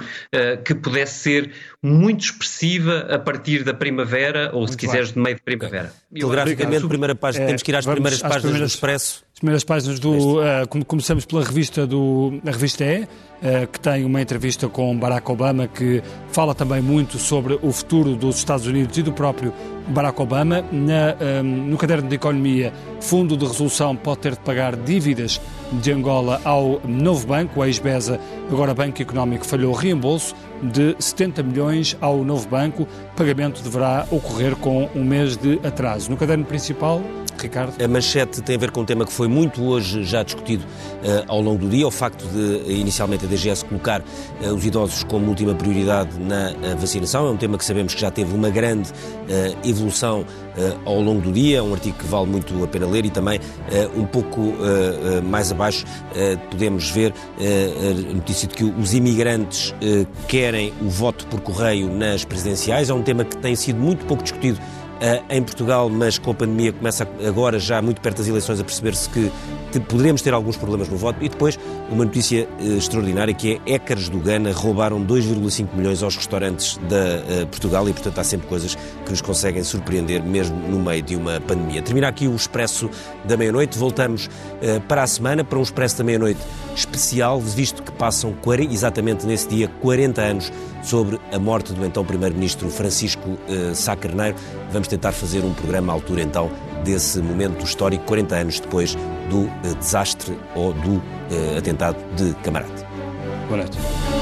que pudesse ser muito expressiva a partir da primavera, ou se quiseres, de meio de primavera. Telegraficamente, primeira página, é, temos que ir às primeiras páginas primeiras, do Expresso. As primeiras páginas do. Uh, começamos pela revista do. A revista E, uh, que tem uma entrevista com Barack Obama, que fala também muito sobre o futuro dos Estados Unidos e do próprio Barack Obama. Na, um, eh, no caderno de economia, Fundo de Resolução pode ter de pagar dívidas de Angola ao novo banco, o ex-BESA, agora Banco Económico, falhou reembolso de 70 milhões ao novo banco. O pagamento deverá ocorrer com um mês de atraso. No caderno principal, Ricardo? A manchete tem a ver com um tema que foi muito hoje já discutido uh, ao longo do dia, o facto de inicialmente a DGS colocar uh, os idosos como última prioridade na uh, vacinação. É um tema que sabemos que já teve uma grande evolução ao longo do dia, um artigo que vale muito a pena ler e também um pouco mais abaixo podemos ver a notícia de que os imigrantes querem o voto por correio nas presidenciais. É um tema que tem sido muito pouco discutido em Portugal, mas com a pandemia começa agora, já muito perto das eleições, a perceber-se que poderemos ter alguns problemas no voto. E depois, uma notícia uh, extraordinária que é hackers do Gana roubaram 2,5 milhões aos restaurantes da uh, Portugal e, portanto, há sempre coisas que nos conseguem surpreender, mesmo no meio de uma pandemia. Termina aqui o Expresso da Meia-Noite. Voltamos para a semana para um Expresso da Meia-Noite especial, visto que passam exatamente nesse dia 40 anos sobre a morte do então Primeiro-Ministro Francisco Sá Carneiro. Vamos tentar fazer um programa à altura então desse momento histórico, 40 anos depois do uh, desastre ou do uh, atentado de Camarate. Boa noite.